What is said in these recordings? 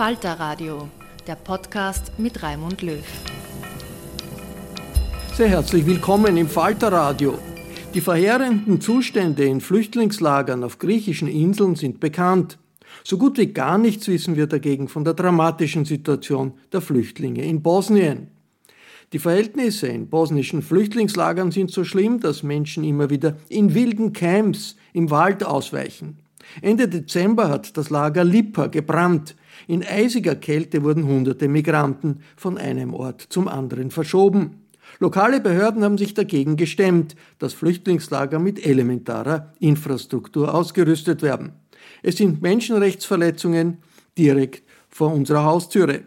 Falter Radio, der Podcast mit Raimund Löw. Sehr herzlich willkommen im Falter Radio. Die verheerenden Zustände in Flüchtlingslagern auf griechischen Inseln sind bekannt. So gut wie gar nichts wissen wir dagegen von der dramatischen Situation der Flüchtlinge in Bosnien. Die Verhältnisse in bosnischen Flüchtlingslagern sind so schlimm, dass Menschen immer wieder in wilden Camps im Wald ausweichen. Ende Dezember hat das Lager Lipa gebrannt. In eisiger Kälte wurden hunderte Migranten von einem Ort zum anderen verschoben. Lokale Behörden haben sich dagegen gestemmt, dass Flüchtlingslager mit elementarer Infrastruktur ausgerüstet werden. Es sind Menschenrechtsverletzungen direkt vor unserer Haustüre.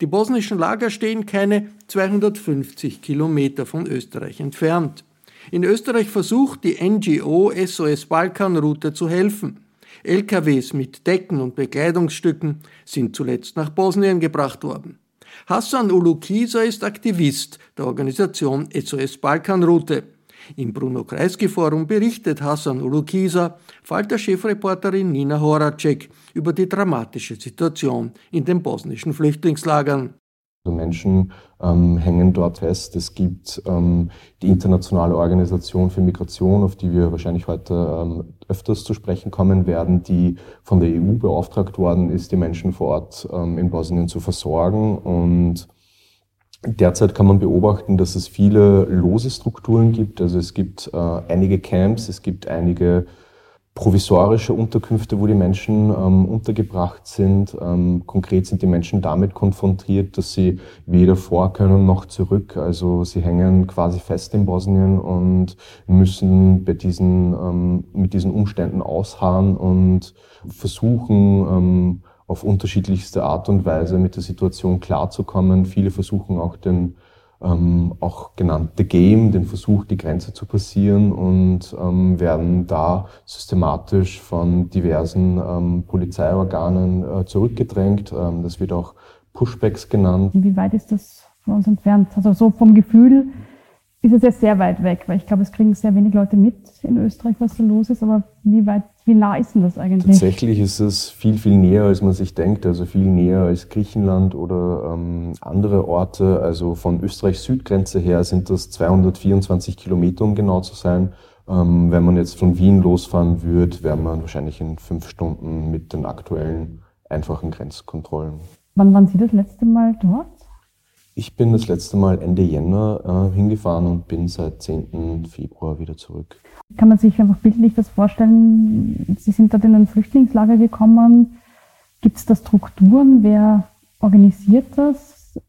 Die bosnischen Lager stehen keine 250 Kilometer von Österreich entfernt. In Österreich versucht die NGO SOS Balkanroute zu helfen. LKWs mit Decken und Bekleidungsstücken sind zuletzt nach Bosnien gebracht worden. Hassan Ulukisa ist Aktivist der Organisation SOS Balkanroute. Im Bruno Kreisky Forum berichtet Hassan Ulukisa, Falter-Chefreporterin Nina Horacek über die dramatische Situation in den bosnischen Flüchtlingslagern. Also Menschen ähm, hängen dort fest. Es gibt ähm, die Internationale Organisation für Migration, auf die wir wahrscheinlich heute ähm, öfters zu sprechen kommen werden, die von der EU beauftragt worden ist, die Menschen vor Ort ähm, in Bosnien zu versorgen. Und derzeit kann man beobachten, dass es viele lose Strukturen gibt. Also es gibt äh, einige Camps, es gibt einige provisorische Unterkünfte, wo die Menschen ähm, untergebracht sind. Ähm, konkret sind die Menschen damit konfrontiert, dass sie weder vor können noch zurück. Also sie hängen quasi fest in Bosnien und müssen bei diesen, ähm, mit diesen Umständen ausharren und versuchen, ähm, auf unterschiedlichste Art und Weise mit der Situation klarzukommen. Viele versuchen auch den ähm, auch genannt The Game, den Versuch, die Grenze zu passieren und ähm, werden da systematisch von diversen ähm, Polizeiorganen äh, zurückgedrängt. Ähm, das wird auch Pushbacks genannt. Wie weit ist das von uns entfernt? Also so vom Gefühl ist es ja sehr weit weg, weil ich glaube, es kriegen sehr wenig Leute mit in Österreich, was so los ist, aber wie weit wie nah ist denn das eigentlich? Tatsächlich ist es viel, viel näher, als man sich denkt. Also viel näher als Griechenland oder ähm, andere Orte. Also von Österreichs Südgrenze her sind das 224 Kilometer, um genau zu sein. Ähm, wenn man jetzt von Wien losfahren würde, wäre man wahrscheinlich in fünf Stunden mit den aktuellen einfachen Grenzkontrollen. Wann waren Sie das letzte Mal dort? Ich bin das letzte Mal Ende Jänner äh, hingefahren und bin seit 10. Februar wieder zurück. Kann man sich einfach bildlich das vorstellen? Sie sind dort in ein Flüchtlingslager gekommen. Gibt es da Strukturen? Wer organisiert das?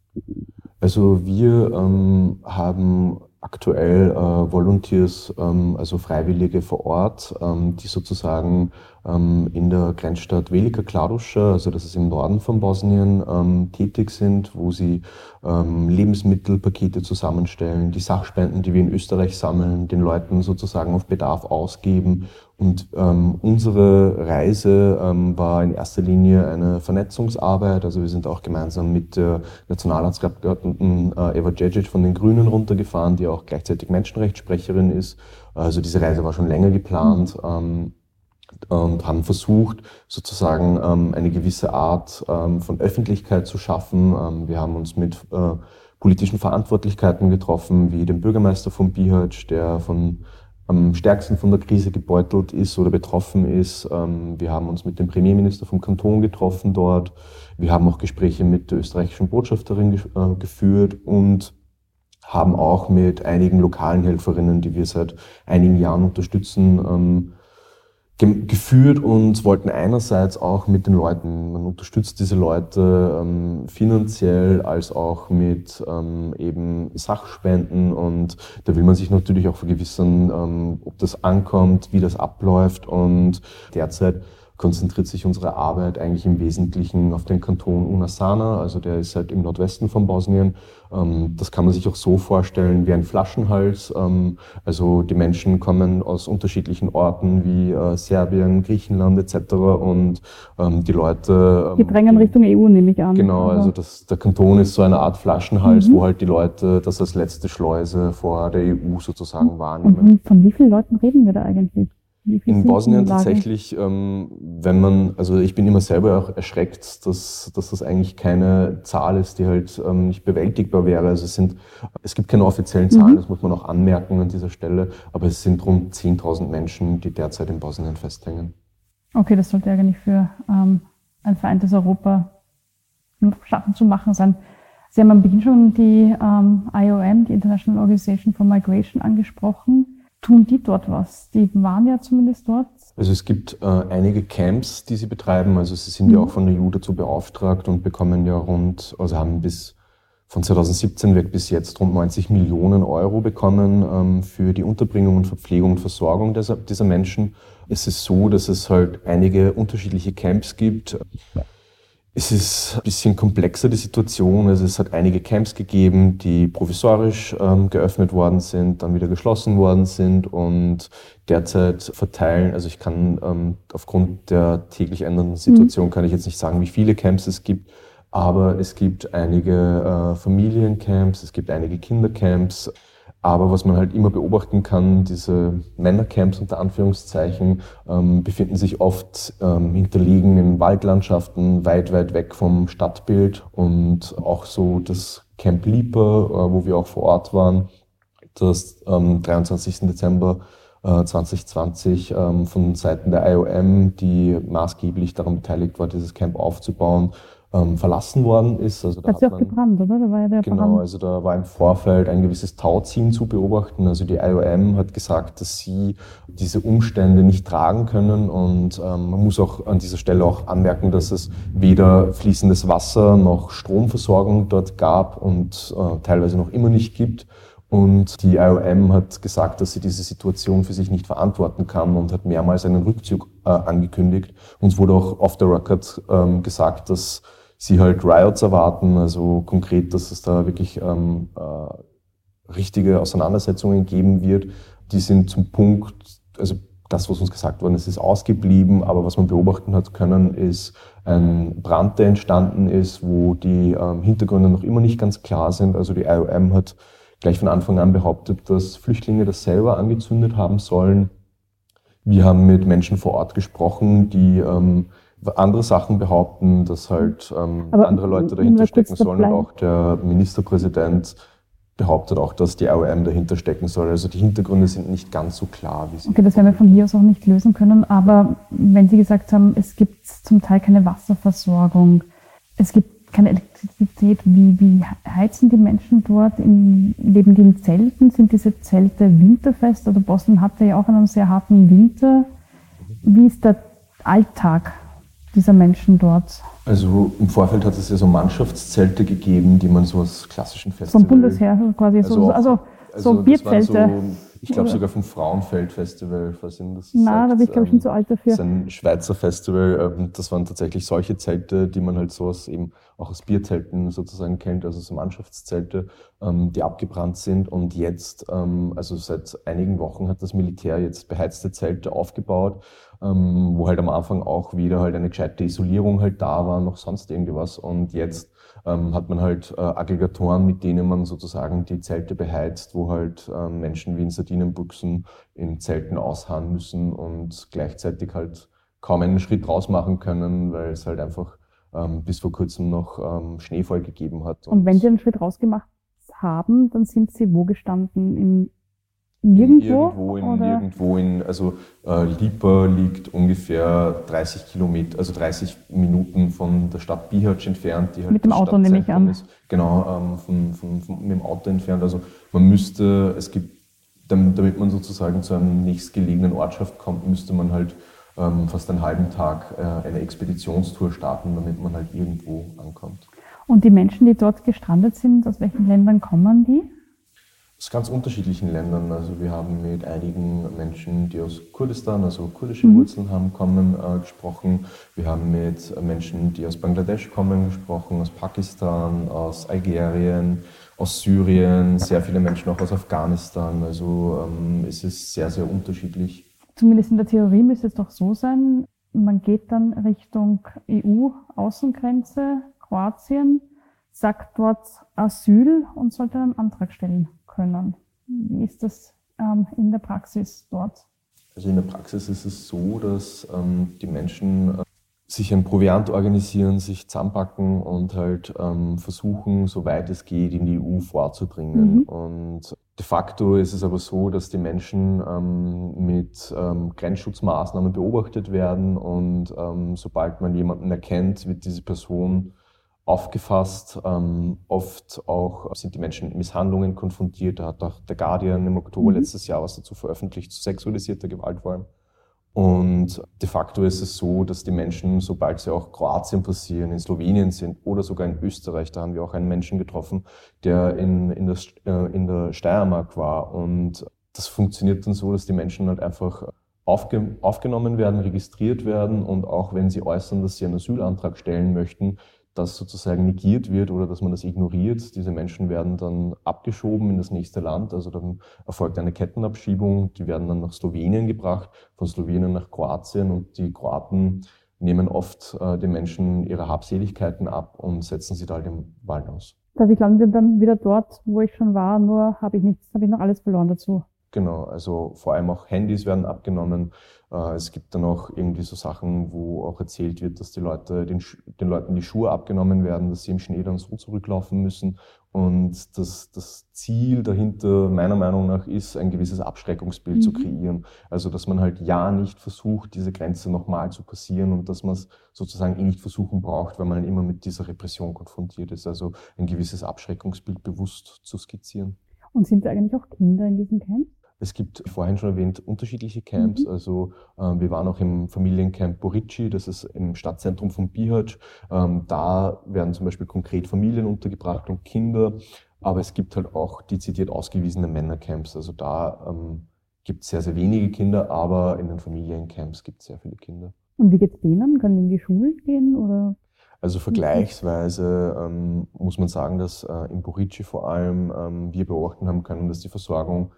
Also wir ähm, haben aktuell äh, Volunteers, ähm, also Freiwillige vor Ort, ähm, die sozusagen in der Grenzstadt Velika Kladuša, also das ist im Norden von Bosnien, ähm, tätig sind, wo sie ähm, Lebensmittelpakete zusammenstellen, die Sachspenden, die wir in Österreich sammeln, den Leuten sozusagen auf Bedarf ausgeben. Und ähm, unsere Reise ähm, war in erster Linie eine Vernetzungsarbeit. Also wir sind auch gemeinsam mit der Nationalratsabgeordneten äh, Eva Djedjic von den Grünen runtergefahren, die auch gleichzeitig Menschenrechtssprecherin ist. Also diese Reise war schon länger geplant. Ähm, und haben versucht, sozusagen ähm, eine gewisse Art ähm, von Öffentlichkeit zu schaffen. Ähm, wir haben uns mit äh, politischen Verantwortlichkeiten getroffen, wie dem Bürgermeister von Bihać, der von am stärksten von der Krise gebeutelt ist oder betroffen ist. Ähm, wir haben uns mit dem Premierminister vom Kanton getroffen dort. Wir haben auch Gespräche mit der österreichischen Botschafterin äh, geführt und haben auch mit einigen lokalen Helferinnen, die wir seit einigen Jahren unterstützen, ähm, geführt und wollten einerseits auch mit den Leuten, man unterstützt diese Leute ähm, finanziell als auch mit ähm, eben Sachspenden und da will man sich natürlich auch vergewissern, ähm, ob das ankommt, wie das abläuft und derzeit konzentriert sich unsere Arbeit eigentlich im Wesentlichen auf den Kanton Unasana, also der ist halt im Nordwesten von Bosnien. Ähm, das kann man sich auch so vorstellen wie ein Flaschenhals. Ähm, also die Menschen kommen aus unterschiedlichen Orten wie äh, Serbien, Griechenland etc. und ähm, die Leute... Die drängen Richtung EU, nehme ich an. Genau, also das, der Kanton ist so eine Art Flaschenhals, mhm. wo halt die Leute das als letzte Schleuse vor der EU sozusagen wahrnehmen. Und von wie vielen Leuten reden wir da eigentlich? In Bosnien tatsächlich, ähm, wenn man, also ich bin immer selber auch erschreckt, dass, dass das eigentlich keine Zahl ist, die halt ähm, nicht bewältigbar wäre. Also es sind, es gibt keine offiziellen Zahlen, mhm. das muss man auch anmerken an dieser Stelle, aber es sind rund 10.000 Menschen, die derzeit in Bosnien festhängen. Okay, das sollte eigentlich für ähm, ein vereintes Europa schaffen zu machen sein. Sie haben am Beginn schon die ähm, IOM, die International Organization for Migration, angesprochen tun die dort was? Die waren ja zumindest dort. Also es gibt äh, einige Camps, die sie betreiben. Also sie sind mhm. ja auch von der EU dazu beauftragt und bekommen ja rund, also haben bis von 2017 weg bis jetzt rund 90 Millionen Euro bekommen ähm, für die Unterbringung und Verpflegung und Versorgung dieser, dieser Menschen. Es ist so, dass es halt einige unterschiedliche Camps gibt. Es ist ein bisschen komplexer, die Situation. Also es hat einige Camps gegeben, die provisorisch ähm, geöffnet worden sind, dann wieder geschlossen worden sind und derzeit verteilen. Also ich kann ähm, aufgrund der täglich ändernden Situation mhm. kann ich jetzt nicht sagen, wie viele Camps es gibt, aber es gibt einige äh, Familiencamps, es gibt einige Kindercamps. Aber was man halt immer beobachten kann, diese Männercamps unter Anführungszeichen ähm, befinden sich oft ähm, hinterliegen in Waldlandschaften, weit, weit weg vom Stadtbild. Und auch so das Camp Lieper, äh, wo wir auch vor Ort waren, das am 23. Dezember 2020 äh, ähm, von Seiten der IOM, die maßgeblich daran beteiligt war, dieses Camp aufzubauen, ähm, verlassen worden ist. Also da hat sie auch gebrannt, oder? Da war ja der genau, Brand. also da war im Vorfeld ein gewisses Tauziehen zu beobachten. Also die IOM hat gesagt, dass sie diese Umstände nicht tragen können und ähm, man muss auch an dieser Stelle auch anmerken, dass es weder fließendes Wasser noch Stromversorgung dort gab und äh, teilweise noch immer nicht gibt. Und die IOM hat gesagt, dass sie diese Situation für sich nicht verantworten kann und hat mehrmals einen Rückzug äh, angekündigt. Uns wurde auch off the record ähm, gesagt, dass sie halt Riots erwarten, also konkret, dass es da wirklich ähm, äh, richtige Auseinandersetzungen geben wird. Die sind zum Punkt, also das, was uns gesagt worden ist, ist ausgeblieben, aber was man beobachten hat können, ist ein Brand, der entstanden ist, wo die ähm, Hintergründe noch immer nicht ganz klar sind. Also die IOM hat gleich von Anfang an behauptet, dass Flüchtlinge das selber angezündet haben sollen. Wir haben mit Menschen vor Ort gesprochen, die ähm, andere Sachen behaupten, dass halt ähm, andere Leute dahinter stecken sollen. Und auch der Ministerpräsident behauptet auch, dass die IOM dahinter stecken soll. Also die Hintergründe sind nicht ganz so klar, wie sie. Okay, das werden wir von hier aus auch nicht lösen können. Aber wenn Sie gesagt haben, es gibt zum Teil keine Wasserversorgung, es gibt keine Elektrizität. Wie, wie heizen die Menschen dort? In, leben die in Zelten? Sind diese Zelte winterfest? Also Boston hatte ja auch einen sehr harten Winter. Wie ist der Alltag dieser Menschen dort? Also im Vorfeld hat es ja so Mannschaftszelte gegeben, die man so aus klassischen Festivals... Vom Bundesheer quasi, also, so, also, also so Bierzelte. Ich glaube sogar vom Frauenfeld-Festival, Nein, da bin ich glaube ich schon zu alt dafür. Das ist ein Schweizer Festival. Ähm, das waren tatsächlich solche Zelte, die man halt so aus eben auch aus Bierzelten sozusagen kennt, also so Mannschaftszelte, ähm, die abgebrannt sind. Und jetzt, ähm, also seit einigen Wochen hat das Militär jetzt beheizte Zelte aufgebaut, wo halt am Anfang auch wieder halt eine gescheite Isolierung halt da war, noch sonst irgendwas. Und jetzt ähm, hat man halt äh, Aggregatoren, mit denen man sozusagen die Zelte beheizt, wo halt ähm, Menschen wie in Sardinenbuchsen in Zelten ausharren müssen und gleichzeitig halt kaum einen Schritt raus machen können, weil es halt einfach ähm, bis vor kurzem noch ähm, Schneefall gegeben hat. Und, und wenn Sie einen Schritt rausgemacht haben, dann sind Sie wo gestanden? Im Nirgendwo? Irgendwo in, oder? nirgendwo in, also äh, Lipa liegt ungefähr 30 Kilometer, also 30 Minuten von der Stadt Bihać entfernt. Die halt mit dem Auto nehme ich an. Ist. Genau, ähm, von, von, von, mit dem Auto entfernt. Also man müsste, es gibt, damit man sozusagen zu einem nächstgelegenen Ortschaft kommt, müsste man halt ähm, fast einen halben Tag äh, eine Expeditionstour starten, damit man halt irgendwo ankommt. Und die Menschen, die dort gestrandet sind, aus welchen Ländern kommen die? Aus ganz unterschiedlichen Ländern. Also wir haben mit einigen Menschen, die aus Kurdistan, also kurdische mhm. Wurzeln haben, kommen, äh, gesprochen. Wir haben mit Menschen, die aus Bangladesch kommen, gesprochen, aus Pakistan, aus Algerien, aus Syrien, sehr viele Menschen auch aus Afghanistan. Also ähm, es ist sehr, sehr unterschiedlich. Zumindest in der Theorie müsste es doch so sein, man geht dann Richtung EU-Außengrenze, Kroatien, sagt dort Asyl und sollte einen Antrag stellen können. Wie ist das ähm, in der Praxis dort? Also in der Praxis ist es so, dass ähm, die Menschen äh, sich ein Proviant organisieren, sich zusammenpacken und halt ähm, versuchen, soweit es geht, in die EU vorzudringen. Mhm. Und de facto ist es aber so, dass die Menschen ähm, mit ähm, Grenzschutzmaßnahmen beobachtet werden und ähm, sobald man jemanden erkennt, wird diese Person aufgefasst. Ähm, oft auch sind die Menschen mit Misshandlungen konfrontiert. Da hat auch der Guardian im Oktober mhm. letztes Jahr was dazu veröffentlicht, zu sexualisierter Gewalt vor allem. Und de facto ist es so, dass die Menschen, sobald sie auch Kroatien passieren, in Slowenien sind oder sogar in Österreich, da haben wir auch einen Menschen getroffen, der in, in, der, äh, in der Steiermark war. Und das funktioniert dann so, dass die Menschen halt einfach aufge, aufgenommen werden, registriert werden und auch wenn sie äußern, dass sie einen Asylantrag stellen möchten, das sozusagen negiert wird oder dass man das ignoriert. Diese Menschen werden dann abgeschoben in das nächste Land. Also dann erfolgt eine Kettenabschiebung. Die werden dann nach Slowenien gebracht, von Slowenien nach Kroatien und die Kroaten nehmen oft äh, den Menschen ihre Habseligkeiten ab und setzen sie da halt im Wald aus. Also ich lande dann wieder dort, wo ich schon war, nur habe ich nichts, habe ich noch alles verloren dazu. Genau, also vor allem auch Handys werden abgenommen. Äh, es gibt dann auch irgendwie so Sachen, wo auch erzählt wird, dass die Leute, den, den Leuten die Schuhe abgenommen werden, dass sie im Schnee dann so zurücklaufen müssen. Und das, das Ziel dahinter meiner Meinung nach ist, ein gewisses Abschreckungsbild mhm. zu kreieren. Also, dass man halt ja nicht versucht, diese Grenze nochmal zu passieren und dass man es sozusagen eh nicht versuchen braucht, weil man immer mit dieser Repression konfrontiert ist. Also ein gewisses Abschreckungsbild bewusst zu skizzieren. Und sind da eigentlich auch Kinder in diesem Camp? Es gibt vorhin schon erwähnt unterschiedliche Camps. Mhm. Also äh, wir waren auch im Familiencamp Borici, das ist im Stadtzentrum von Bihać. Ähm, da werden zum Beispiel konkret Familien untergebracht und Kinder. Aber es gibt halt auch dezidiert ausgewiesene Männercamps. Also da ähm, gibt es sehr, sehr wenige Kinder, aber in den Familiencamps gibt es sehr viele Kinder. Und wie geht es denen? Können die in die Schule gehen oder? Also vergleichsweise ähm, muss man sagen, dass äh, in Borici vor allem ähm, wir beobachten haben können, dass die Versorgung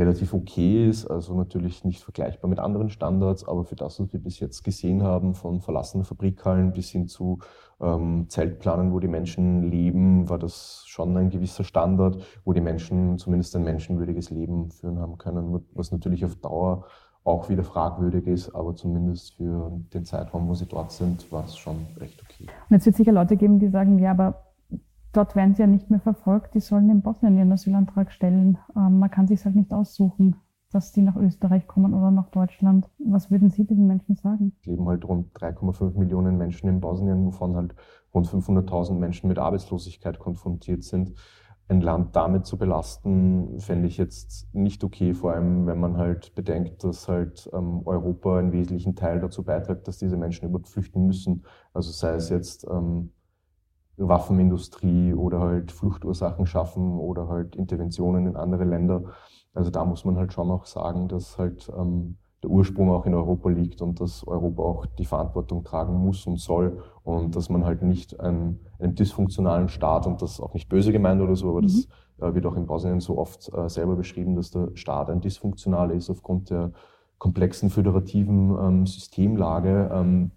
relativ okay ist, also natürlich nicht vergleichbar mit anderen Standards, aber für das, was wir bis jetzt gesehen haben, von verlassenen Fabrikhallen bis hin zu ähm, Zeltplanen, wo die Menschen leben, war das schon ein gewisser Standard, wo die Menschen zumindest ein menschenwürdiges Leben führen haben können, was natürlich auf Dauer auch wieder fragwürdig ist, aber zumindest für den Zeitraum, wo sie dort sind, war es schon recht okay. Und jetzt wird es sicher Leute geben, die sagen, ja, aber dort werden sie ja nicht mehr verfolgt, die sollen in Bosnien ihren Asylantrag stellen. Ähm, man kann sich halt nicht aussuchen. dass die nach Österreich kommen oder nach Deutschland. Was würden Sie diesen Menschen sagen? Es leben halt rund 3,5 Millionen Menschen in Bosnien, wovon halt rund 500.000 Menschen mit Arbeitslosigkeit konfrontiert sind. Ein Land damit zu belasten, fände ich jetzt nicht okay, vor allem wenn man halt bedenkt, dass halt ähm, Europa einen wesentlichen Teil dazu beiträgt, dass diese Menschen überhaupt flüchten müssen. Also sei es jetzt ähm, Waffenindustrie oder halt Fluchtursachen schaffen oder halt Interventionen in andere Länder. Also da muss man halt schon auch sagen, dass halt ähm, der Ursprung auch in Europa liegt und dass Europa auch die Verantwortung tragen muss und soll und dass man halt nicht einen, einen dysfunktionalen Staat und das auch nicht böse gemeint oder so, aber mhm. das äh, wird auch in Bosnien so oft äh, selber beschrieben, dass der Staat ein dysfunktionaler ist aufgrund der komplexen föderativen ähm, Systemlage. Ähm,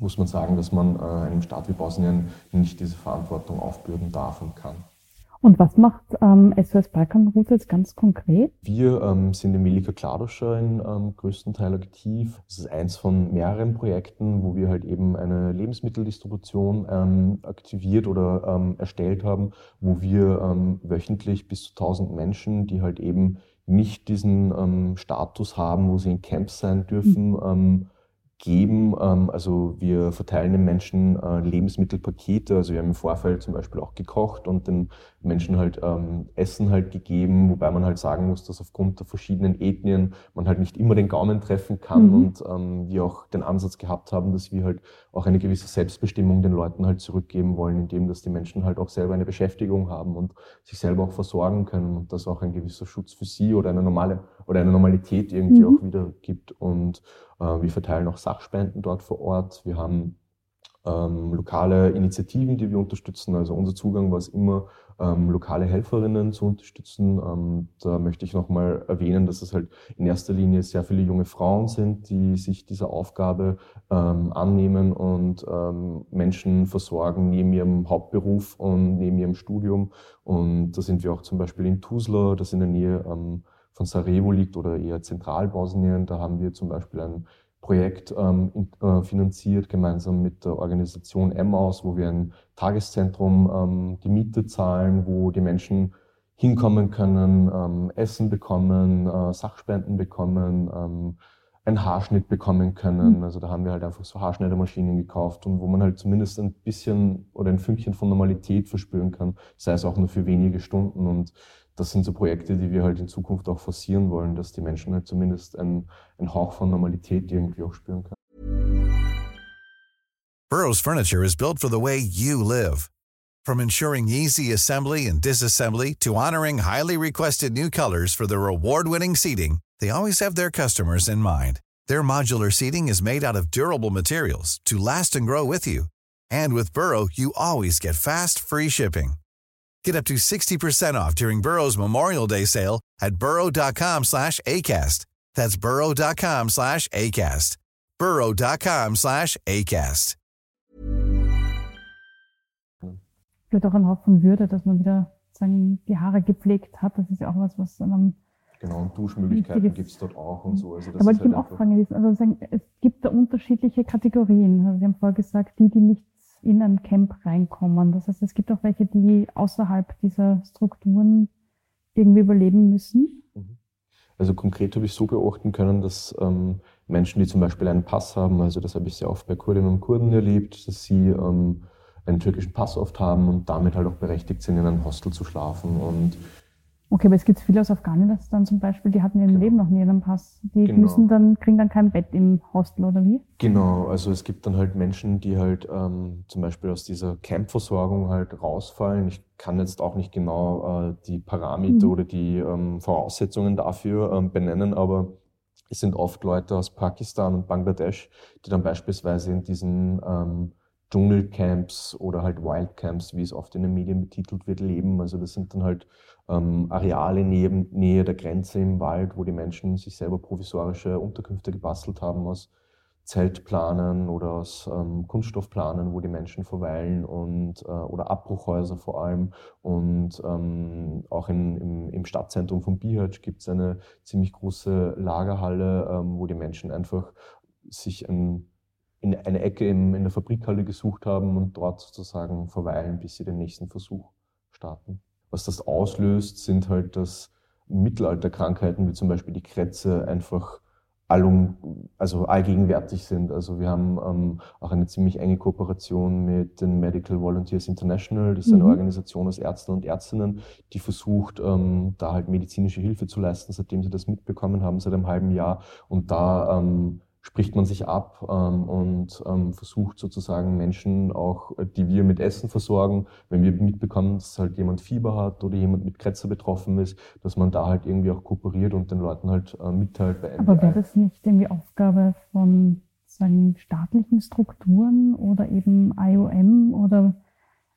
muss man sagen, dass man äh, einem Staat wie Bosnien nicht diese Verantwortung aufbürden darf und kann. Und was macht ähm, SOS Balkanroute jetzt ganz konkret? Wir ähm, sind im Milika Kladoscher in ähm, größten Teil aktiv. Das ist eins von mehreren Projekten, wo wir halt eben eine Lebensmitteldistribution ähm, aktiviert oder ähm, erstellt haben, wo wir ähm, wöchentlich bis zu 1000 Menschen, die halt eben nicht diesen ähm, Status haben, wo sie in Camps sein dürfen, mhm geben. Ähm, also wir verteilen den Menschen äh, Lebensmittelpakete. Also wir haben im Vorfeld zum Beispiel auch gekocht und den Menschen halt ähm, Essen halt gegeben, wobei man halt sagen muss, dass aufgrund der verschiedenen Ethnien man halt nicht immer den Gaumen treffen kann mhm. und ähm, wir auch den Ansatz gehabt haben, dass wir halt auch eine gewisse Selbstbestimmung den Leuten halt zurückgeben wollen, indem dass die Menschen halt auch selber eine Beschäftigung haben und sich selber auch versorgen können und das auch ein gewisser Schutz für sie oder eine normale oder eine Normalität irgendwie mhm. auch wieder gibt und äh, wir verteilen auch Sachspenden dort vor Ort. Wir haben ähm, lokale Initiativen, die wir unterstützen. Also unser Zugang war es immer, ähm, lokale Helferinnen zu unterstützen. Ähm, da möchte ich nochmal erwähnen, dass es halt in erster Linie sehr viele junge Frauen sind, die sich dieser Aufgabe ähm, annehmen und ähm, Menschen versorgen neben ihrem Hauptberuf und neben ihrem Studium. Und da sind wir auch zum Beispiel in Tuzla, das in der Nähe ähm, von Sarajevo liegt oder eher Zentralbosnien. Da haben wir zum Beispiel ein Projekt ähm, äh, finanziert, gemeinsam mit der Organisation Emmaus, wo wir ein Tageszentrum ähm, die Miete zahlen, wo die Menschen hinkommen können, ähm, Essen bekommen, äh, Sachspenden bekommen, ähm, einen Haarschnitt bekommen können. Mhm. Also da haben wir halt einfach so Haarschneidermaschinen gekauft und wo man halt zumindest ein bisschen oder ein Fünkchen von Normalität verspüren kann, sei es auch nur für wenige Stunden. Und das sind so Projekte, die wir halt in Zukunft auch forcieren wollen, dass die Menschen halt zumindest einen, einen Hauch von Normalität irgendwie auch spüren können. Burroughs Furniture is built for the way you live. From ensuring easy assembly and disassembly to honoring highly requested new colors for their award-winning seating, they always have their customers in mind. Their modular seating is made out of durable materials to last and grow with you. And with Burrow, you always get fast, free shipping. Get up to 60% off during Burrow's Memorial Day sale at burrow.com slash ACAST. That's burrow.com slash ACAST. burrow.com slash ACAST. Vielleicht auch ein Haufen Würde, dass man wieder sagen, die Haare gepflegt hat. Das ist ja auch was, was dann Genau, und Duschmöglichkeiten gibt es dort auch und so. Also das da wollte ich halt auch fragen, also sagen, es gibt da unterschiedliche Kategorien. Also Sie haben vorher gesagt, die, die nicht in ein Camp reinkommen. Das heißt, es gibt auch welche, die außerhalb dieser Strukturen irgendwie überleben müssen. Mhm. Also konkret habe ich so beobachten können, dass ähm, Menschen, die zum Beispiel einen Pass haben, also das habe ich sehr oft bei Kurdinnen und Kurden erlebt, dass sie ähm, einen türkischen Pass oft haben und damit halt auch berechtigt sind, in einem Hostel zu schlafen. Und Okay, aber es gibt viele aus Afghanistan zum Beispiel, die hatten ihrem genau. Leben noch nie einen Pass. Die genau. müssen dann, kriegen dann kein Bett im Hostel oder wie? Genau, also es gibt dann halt Menschen, die halt ähm, zum Beispiel aus dieser Campversorgung halt rausfallen. Ich kann jetzt auch nicht genau äh, die Parameter mhm. oder die ähm, Voraussetzungen dafür ähm, benennen, aber es sind oft Leute aus Pakistan und Bangladesch, die dann beispielsweise in diesen ähm, Dschungelcamps oder halt Wildcamps, wie es oft in den Medien betitelt wird, leben. Also das sind dann halt ähm, Areale neben Nähe der Grenze im Wald, wo die Menschen sich selber provisorische Unterkünfte gebastelt haben aus Zeltplanen oder aus ähm, Kunststoffplanen, wo die Menschen verweilen und äh, oder Abbruchhäuser vor allem. Und ähm, auch in, im, im Stadtzentrum von Bihać gibt es eine ziemlich große Lagerhalle, ähm, wo die Menschen einfach sich ein, in eine Ecke in, in der Fabrikhalle gesucht haben und dort sozusagen verweilen, bis sie den nächsten Versuch starten was das auslöst, sind halt, dass Mittelalterkrankheiten wie zum Beispiel die Krätze einfach allum, also allgegenwärtig sind. Also wir haben ähm, auch eine ziemlich enge Kooperation mit den Medical Volunteers International. Das ist eine mhm. Organisation aus Ärzten und Ärztinnen, die versucht, ähm, da halt medizinische Hilfe zu leisten, seitdem sie das mitbekommen haben, seit einem halben Jahr. Und da ähm, spricht man sich ab ähm, und ähm, versucht sozusagen Menschen auch, die wir mit Essen versorgen, wenn wir mitbekommen, dass halt jemand Fieber hat oder jemand mit Kretzer betroffen ist, dass man da halt irgendwie auch kooperiert und den Leuten halt äh, mitteilt. Bei Aber wäre das nicht irgendwie Aufgabe von sagen, staatlichen Strukturen oder eben IOM oder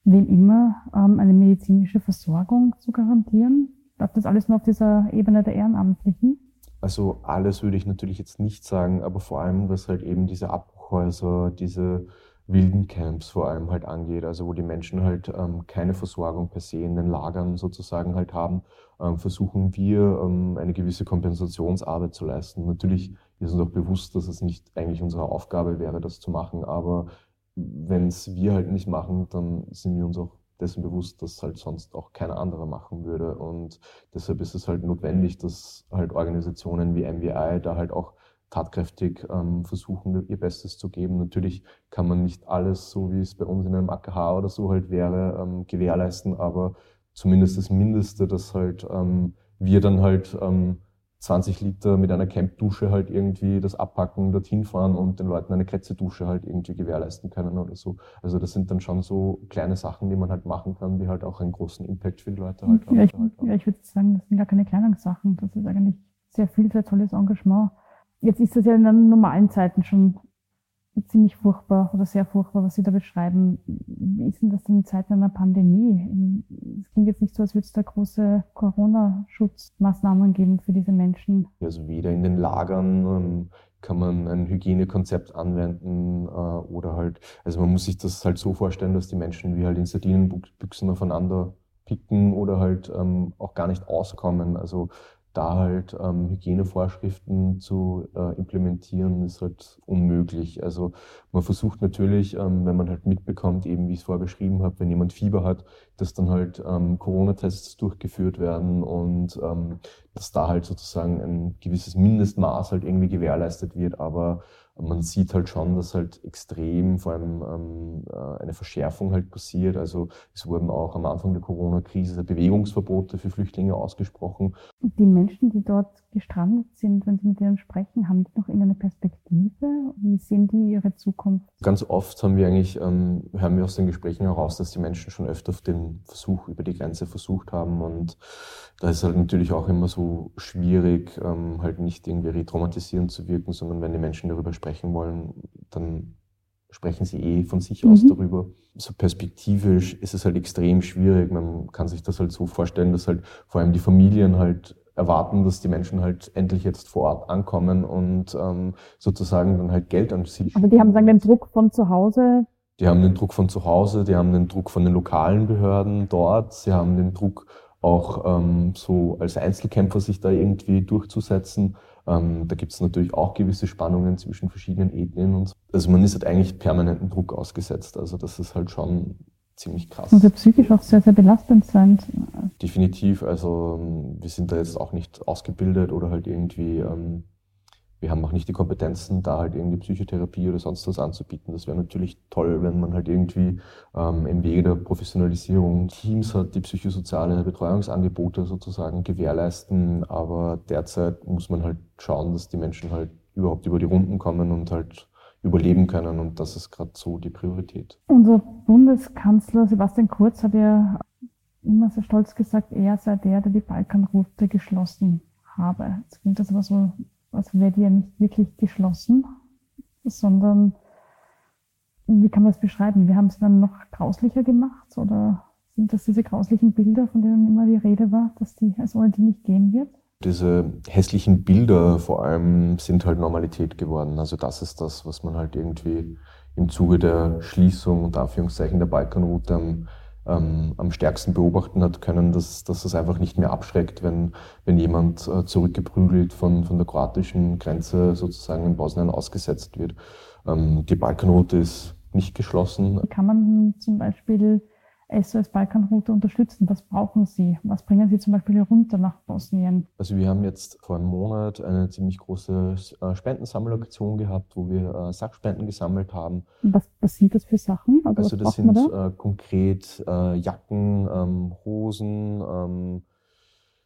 wem immer, ähm, eine medizinische Versorgung zu garantieren? Darf das alles nur auf dieser Ebene der Ehrenamtlichen? Also alles würde ich natürlich jetzt nicht sagen, aber vor allem, was halt eben diese Abbruchhäuser, diese wilden Camps vor allem halt angeht, also wo die Menschen halt ähm, keine Versorgung per se in den Lagern sozusagen halt haben, ähm, versuchen wir ähm, eine gewisse Kompensationsarbeit zu leisten. Natürlich ist uns auch bewusst, dass es nicht eigentlich unsere Aufgabe wäre, das zu machen, aber wenn es wir halt nicht machen, dann sind wir uns auch dessen bewusst, dass halt sonst auch keiner andere machen würde. Und deshalb ist es halt notwendig, dass halt Organisationen wie MVI da halt auch tatkräftig ähm, versuchen, ihr Bestes zu geben. Natürlich kann man nicht alles, so wie es bei uns in einem AKH oder so halt wäre, ähm, gewährleisten, aber zumindest das Mindeste, dass halt ähm, wir dann halt ähm, 20 Liter mit einer Campdusche halt irgendwie das abpacken, dorthin fahren und den Leuten eine Kretze-Dusche halt irgendwie gewährleisten können oder so. Also das sind dann schon so kleine Sachen, die man halt machen kann, die halt auch einen großen Impact für die Leute halt ja, Ich, halt haben. Ja, ich würde sagen, das sind gar keine kleinen Sachen. Das ist eigentlich sehr viel, sehr tolles Engagement. Jetzt ist das ja in den normalen Zeiten schon ziemlich furchtbar oder sehr furchtbar, was Sie da beschreiben. Wie ist denn das in Zeiten einer Pandemie? Es klingt jetzt nicht so, als würde es da große Corona-Schutzmaßnahmen geben für diese Menschen. Also weder in den Lagern ähm, kann man ein Hygienekonzept anwenden äh, oder halt, also man muss sich das halt so vorstellen, dass die Menschen wie halt in Sardinenbüchsen aufeinander picken oder halt ähm, auch gar nicht auskommen. Also da halt ähm, Hygienevorschriften zu äh, implementieren, ist halt unmöglich. Also man versucht natürlich, ähm, wenn man halt mitbekommt, eben wie ich es vorher beschrieben habe, wenn jemand Fieber hat, dass dann halt ähm, Corona-Tests durchgeführt werden und ähm, dass da halt sozusagen ein gewisses Mindestmaß halt irgendwie gewährleistet wird. Aber man sieht halt schon, dass halt extrem vor allem ähm, äh, eine Verschärfung halt passiert. Also es wurden auch am Anfang der Corona-Krise Bewegungsverbote für Flüchtlinge ausgesprochen. Die Menschen, die dort gestrandet sind, wenn Sie mit ihnen sprechen, haben die noch irgendeine Perspektive? Wie sehen die ihre Zukunft? Ganz oft haben wir eigentlich, ähm, hören wir aus den Gesprächen heraus, dass die Menschen schon öfter den Versuch über die Grenze versucht haben und da ist halt natürlich auch immer so schwierig, ähm, halt nicht irgendwie retraumatisierend zu wirken, sondern wenn die Menschen darüber sprechen wollen, dann sprechen sie eh von sich aus mhm. darüber. So perspektivisch ist es halt extrem schwierig. Man kann sich das halt so vorstellen, dass halt vor allem die Familien halt erwarten, dass die Menschen halt endlich jetzt vor Ort ankommen und ähm, sozusagen dann halt Geld an sich. Aber die haben sagen den Druck von zu Hause. Die haben den Druck von zu Hause, die haben den Druck von den lokalen Behörden dort, sie haben den Druck auch ähm, so als Einzelkämpfer sich da irgendwie durchzusetzen. Ähm, da gibt es natürlich auch gewisse Spannungen zwischen verschiedenen Ethnien und so. Also man ist halt eigentlich permanenten Druck ausgesetzt. Also das ist halt schon ziemlich krass. Und psychisch auch sehr, sehr belastend sein. Definitiv. Also ähm, wir sind da jetzt auch nicht ausgebildet oder halt irgendwie ähm, wir haben auch nicht die Kompetenzen, da halt irgendwie Psychotherapie oder sonst was anzubieten. Das wäre natürlich toll, wenn man halt irgendwie ähm, im Wege der Professionalisierung Teams hat, die psychosoziale Betreuungsangebote sozusagen gewährleisten. Aber derzeit muss man halt schauen, dass die Menschen halt überhaupt über die Runden kommen und halt überleben können. Und das ist gerade so die Priorität. Unser Bundeskanzler Sebastian Kurz hat ja immer sehr stolz gesagt, er sei der, der die Balkanroute geschlossen habe. Jetzt klingt das aber so also die ja nicht wirklich geschlossen, sondern wie kann man es beschreiben? Wir haben es dann noch grauslicher gemacht oder sind das diese grauslichen Bilder, von denen immer die Rede war, dass die als die nicht gehen wird? Diese hässlichen Bilder vor allem sind halt Normalität geworden. Also das ist das, was man halt irgendwie im Zuge der Schließung und Anführungszeichen der Balkanroute am ähm, am stärksten beobachten hat können, dass, dass es einfach nicht mehr abschreckt, wenn, wenn jemand äh, zurückgeprügelt von, von der kroatischen Grenze sozusagen in Bosnien ausgesetzt wird. Ähm, die Balkanroute ist nicht geschlossen. Kann man zum Beispiel SOS Balkanroute unterstützen? Was brauchen Sie? Was bringen Sie zum Beispiel runter nach Bosnien? Also wir haben jetzt vor einem Monat eine ziemlich große äh, Spendensammelaktion gehabt, wo wir äh, Sachspenden gesammelt haben. was, was sind das für Sachen? Also, also das sind da? äh, konkret äh, Jacken, ähm, Hosen, ähm,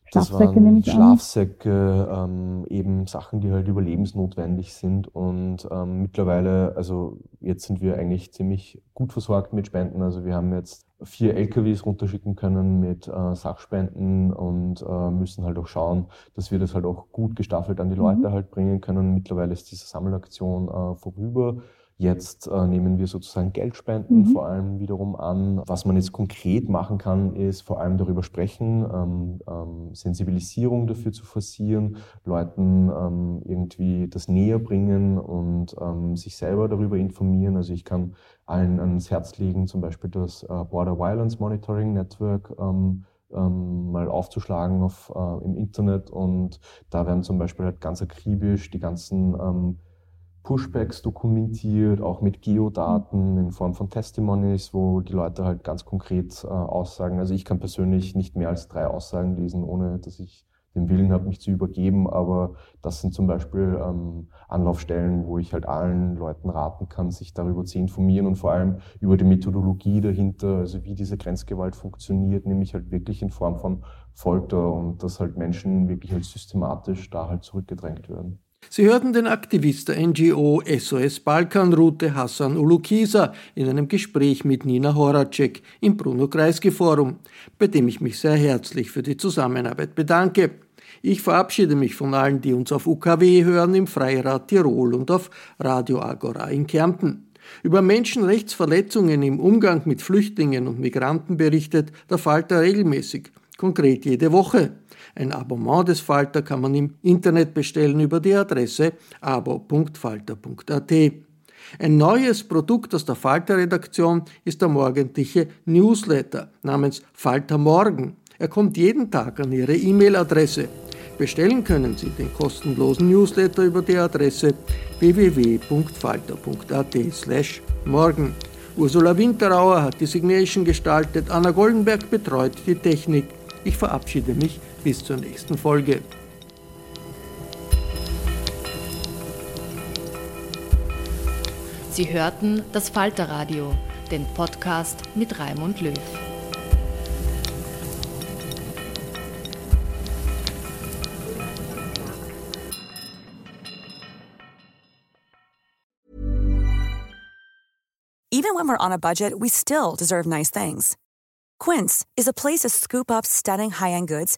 Schlafsäcke nehme ich Schlafsäcke, ähm, eben Sachen, die halt überlebensnotwendig sind. Und ähm, mittlerweile, also jetzt sind wir eigentlich ziemlich gut versorgt mit Spenden. Also wir haben jetzt vier LKWs runterschicken können mit äh, Sachspenden und äh, müssen halt auch schauen, dass wir das halt auch gut gestaffelt an die Leute mhm. halt bringen können. Mittlerweile ist diese Sammelaktion äh, vorüber. Jetzt äh, nehmen wir sozusagen Geldspenden mhm. vor allem wiederum an. Was man jetzt konkret machen kann, ist vor allem darüber sprechen, ähm, ähm, Sensibilisierung dafür zu forcieren, Leuten ähm, irgendwie das näher bringen und ähm, sich selber darüber informieren. Also ich kann allen ans Herz legen, zum Beispiel das äh, Border Violence Monitoring Network ähm, ähm, mal aufzuschlagen auf, äh, im Internet und da werden zum Beispiel halt ganz akribisch die ganzen ähm, Pushbacks dokumentiert, auch mit Geodaten in Form von Testimonies, wo die Leute halt ganz konkret äh, aussagen. Also ich kann persönlich nicht mehr als drei Aussagen lesen, ohne dass ich den Willen habe, mich zu übergeben. Aber das sind zum Beispiel ähm, Anlaufstellen, wo ich halt allen Leuten raten kann, sich darüber zu informieren und vor allem über die Methodologie dahinter, also wie diese Grenzgewalt funktioniert, nämlich halt wirklich in Form von Folter und dass halt Menschen wirklich halt systematisch da halt zurückgedrängt werden. Sie hörten den Aktivist der NGO SOS Balkanroute Hassan Ulukisa in einem Gespräch mit Nina Horacek im Bruno Kreisky Forum, bei dem ich mich sehr herzlich für die Zusammenarbeit bedanke. Ich verabschiede mich von allen, die uns auf UKW hören im Freirad Tirol und auf Radio Agora in Kärnten. Über Menschenrechtsverletzungen im Umgang mit Flüchtlingen und Migranten berichtet der Falter regelmäßig, konkret jede Woche. Ein Abonnement des Falter kann man im Internet bestellen über die Adresse abo.falter.at. Ein neues Produkt aus der Falter-Redaktion ist der morgendliche Newsletter namens Falter Morgen. Er kommt jeden Tag an Ihre E-Mail-Adresse. Bestellen können Sie den kostenlosen Newsletter über die Adresse www.falter.at/morgen. Ursula Winterauer hat die Signation gestaltet, Anna Goldenberg betreut die Technik. Ich verabschiede mich bis zur nächsten Folge. Sie hörten das Falterradio, den Podcast mit Raimund Löw. Even when we're on a budget, we still deserve nice things. Quince is a place to scoop up stunning high-end goods